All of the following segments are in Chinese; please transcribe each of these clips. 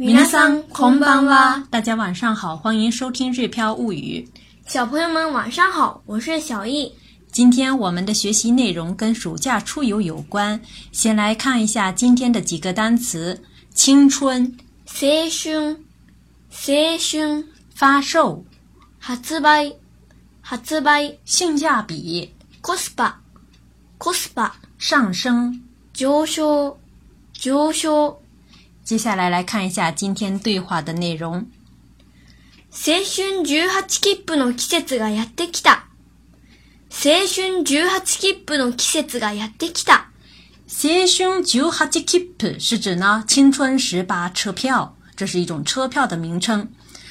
米こ桑ば邦は。大家晚上好，欢迎收听《日飘物语》。小朋友们晚上好，我是小易。今天我们的学习内容跟暑假出游有关，先来看一下今天的几个单词：青春、青春、青春；发售、发卖、发卖；性价比、c o s p c o s 上升、上升、上升。接下来来看一下今天对话的内容。青春十八切符の季節がやってきた。青春十八切符の季節がやってきた。青春十八切符是指呢青春十八车票，这是一种车票的名称。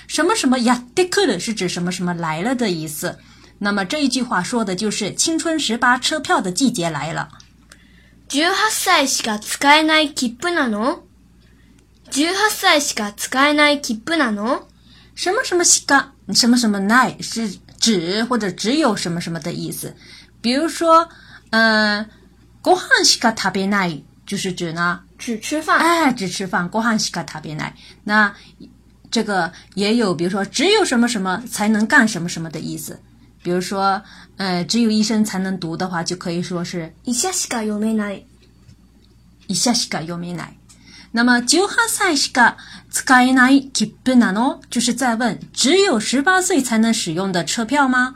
什么什么やってくる是指什么什么来了的意思。那么这一句话说的就是青春十八车票的季节来了。十八歳しか使えない切符なの？十八歳しか使えない切符なの？什么什么しか什么什么奈是指或者只有什么什么的意思。比如说，嗯，ご飯しか食べない就是指呢？只吃饭。哎，只吃饭。ご飯しか食べない。那这个也有，比如说只有什么什么才能干什么什么的意思。比如说，呃，只有医生才能读的话，就可以说是一下しか読めない。医者しか読めない。那么，九歳しかつかえない切符なの？就是在问只有十八岁才能使用的车票吗？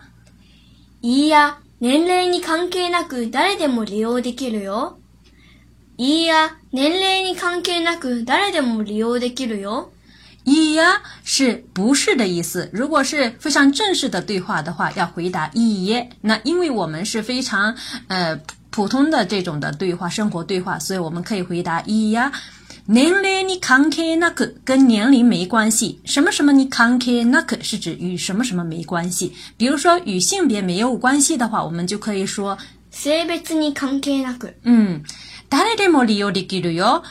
いいや、年齢に関係なく誰でも利用できるよ。いいや、年齢に関係なく誰でも利用できるよ。いいや，是不是的意思？如果是非常正式的对话的话，要回答いい那因为我们是非常呃普通的这种的对话，生活对话，所以我们可以回答いいや。年龄你看开那个跟年龄没关系，什么什么你看开那个是指与什么什么没关系。比如说与性别没有关系的话，我们就可以说性别你看开那个。嗯，带来这么理由的理由，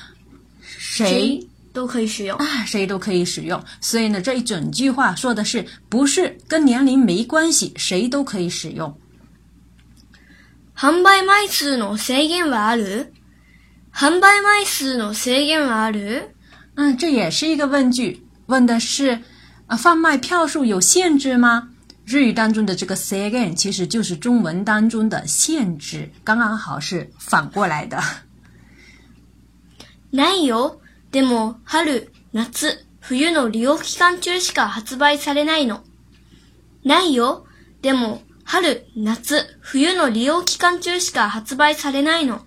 谁都可以使用啊，谁都可以使用。所以呢，这一整句话说的是不是跟年龄没关系，谁都可以使用。贩卖枚数の制限はある？販売枚数の制限はある嗯，这也是一个问句，问的是啊，贩卖票数有限制吗？日语当中的这个 “segin” 其实就是中文当中的“限制”，刚刚好是反过来的。ないよ。でも春、夏、冬の利用期間中しか発売されないの。ないよ。でも春、夏、冬の利用期間中しか発売されないの。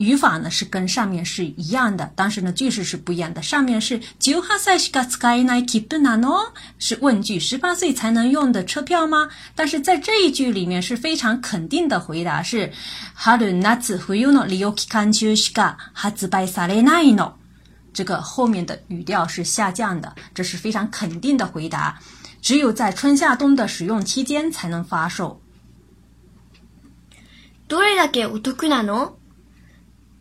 语法呢是跟上面是一样的，但是呢句式是不一样的。上面是九号在西卡斯卡伊奈基本难喏，是问句，十八岁才能用的车票吗？但是在这一句里面是非常肯定的回答，是哈鲁纳兹福优诺里奥基坎丘西卡哈兹拜萨雷这个后面的语调是下降的，这是非常肯定的回答。只有在春夏冬的使用期间才能发售。どれだけお得なの？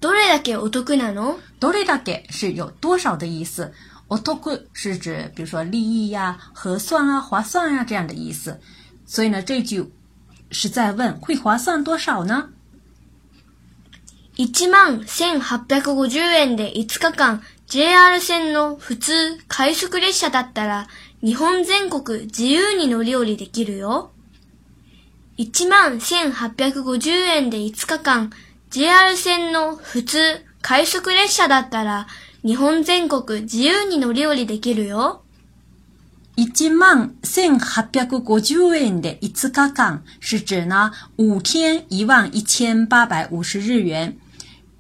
どれだけお得なのどれだけ是有多少的意思。お得是指比如说利益や、合算啊、划算啊这样的意思。所以呢，这句是在问会划算多少呢？1万1850円で5日間 JR 線の普通快速列車だったら日本全国自由に乗り降りできるよ。1万1850円で5日間 JR 線の普通、快速列車だったら、日本全国自由に乗り降りできるよ。1万1850円で5日間是指呢5天11,850日元。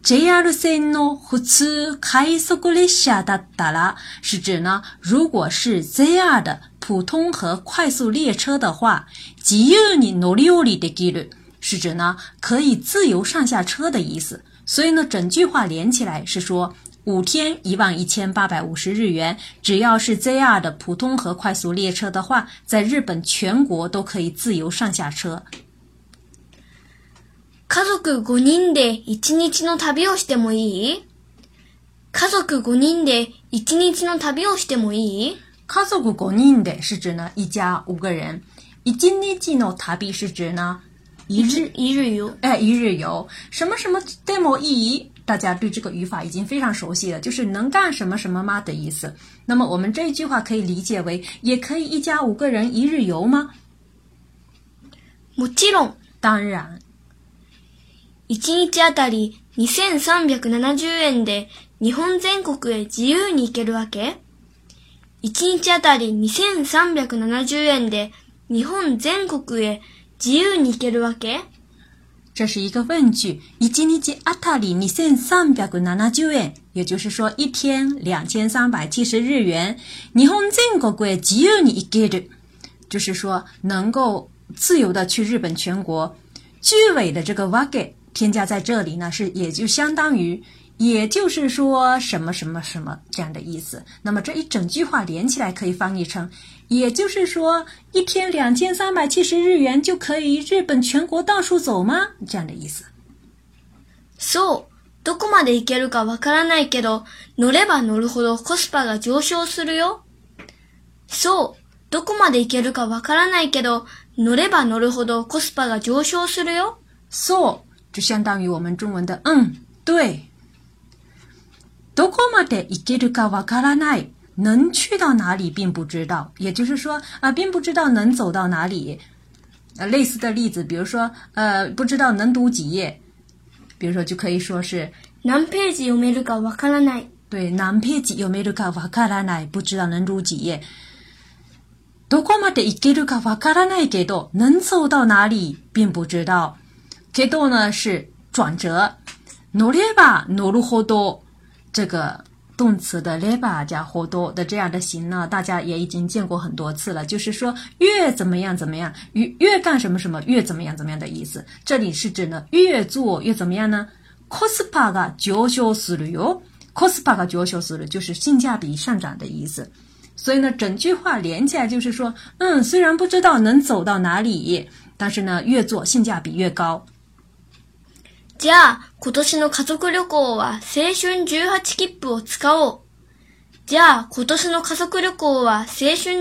JR 線の普通快速列車だったら是指呢如果是 JR 的普通和快速列車的话自由に乗り降りできる。是指呢，可以自由上下车的意思。所以呢，整句话连起来是说，五天一万一千八百五十日元，只要是 z r 的普通和快速列车的话，在日本全国都可以自由上下车。家族五人で一日の旅をしてもいい？家族五人で一日の旅をしてもいい？家族五人で是指呢，一家五个人。一日の旅是指呢？一日一日游，哎，一日游，什么什么 demo 意义？大家对这个语法已经非常熟悉了，就是能干什么什么吗的意思。那么我们这一句话可以理解为，也可以一家五个人一日游吗？母鸡龙，当然。一日あたり二千三百七十円で日本全国へ自由に行けるわけ。一日あたり二千三百七十円で日本全国へ。自由能去的，瓦给？这是一个问句。一日之阿塔里二千三百古纳纳九元，也就是说一天两千三百七十日元。你从整个国自由你去的，就是说能够自由的去日本全国。句尾的这个瓦给添加在这里呢，是也就相当于。也就是说，什么什么什么这样的意思。那么这一整句话连起来可以翻译成：也就是说，一天两千三百七十日元就可以日本全国到处走吗？这样的意思。So，どこまで行けるかわからないけど、乗れば乗るほどコスパが上昇するよ。どこまで行けるかわからないけど、乗れば乗るほどコスパが上昇するよ。So 就相当于我们中文的嗯，对。多まで行一るか卡瓦卡拉奈，能去到哪里并不知道，也就是说啊，并不知道能走到哪里。类似的例子，比如说呃，不知道能读几页，比如说就可以说是，难ページ読めるかわからない。对，难ページ読めるかわからない，不知道能读几页。多过嘛的，一给的卡瓦卡拉奈给多，能走到哪里并不知道。给多呢是转折，努力吧，努力好多。这个动词的 leba 加 huo 多的这样的形呢，大家也已经见过很多次了。就是说，越怎么样怎么样，越越干什么什么，越怎么样怎么样的意思。这里是指呢，越做越怎么样呢？cospa ga jiu x i o c o s p a a jiu 就是性价比上涨的意思。所以呢，整句话连起来就是说，嗯，虽然不知道能走到哪里，但是呢，越做性价比越高。じゃあ、今年の家族旅行は青春18切符を使おう。じゃあ、今年の家族旅行は青春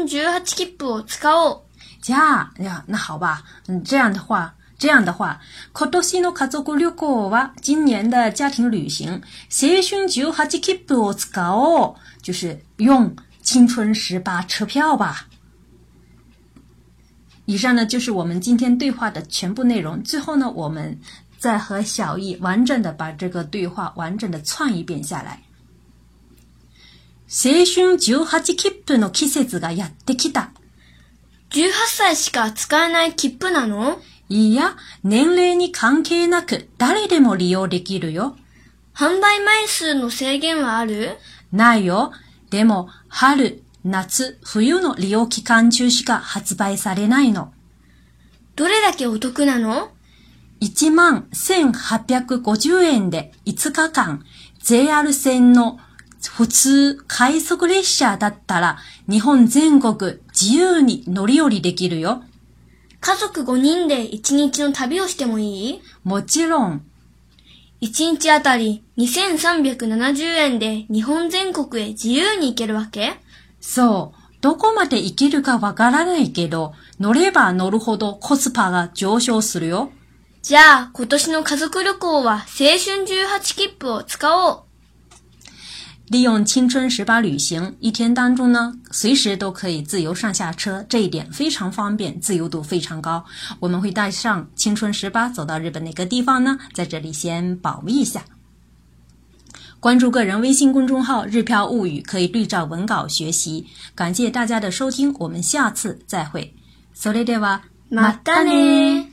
18切符を使おう。じゃあ、いや、那好吧。ん、、这样的话，这样的话，今年の家族旅行は今年的家庭旅行，青春18切符を使おう，就是用青春十八车票吧。以上呢就是我们今天对话的全部内容。最后呢，我们再和小易完整的把这个对话完整的串一遍下来。青春18切符の季節がやってきた。18歳しか使えない切符なのいや、年齢に関係なく誰でも利用できるよ。販売枚数の制限はあるないよ。でも、春、夏、冬の利用期間中しか発売されないの。どれだけお得なの1万1850円で5日間 JR 線の普通快速列車だったら日本全国自由に乗り降りできるよ。家族5人で1日の旅をしてもいいもちろん。1日あたり2370円で日本全国へ自由に行けるわけそう。どこまで行けるかわからないけど、乗れば乗るほどコスパが上昇するよ。じゃあ今年の家族旅行は青春十八切符を使おう。利用青春十八旅行，一天当中呢，随时都可以自由上下车，这一点非常方便，自由度非常高。我们会带上青春十八，走到日本哪个地方呢？在这里先保密一下。关注个人微信公众号“日票物语”，可以对照文稿学习。感谢大家的收听，我们下次再会。Soredewa，马达呢？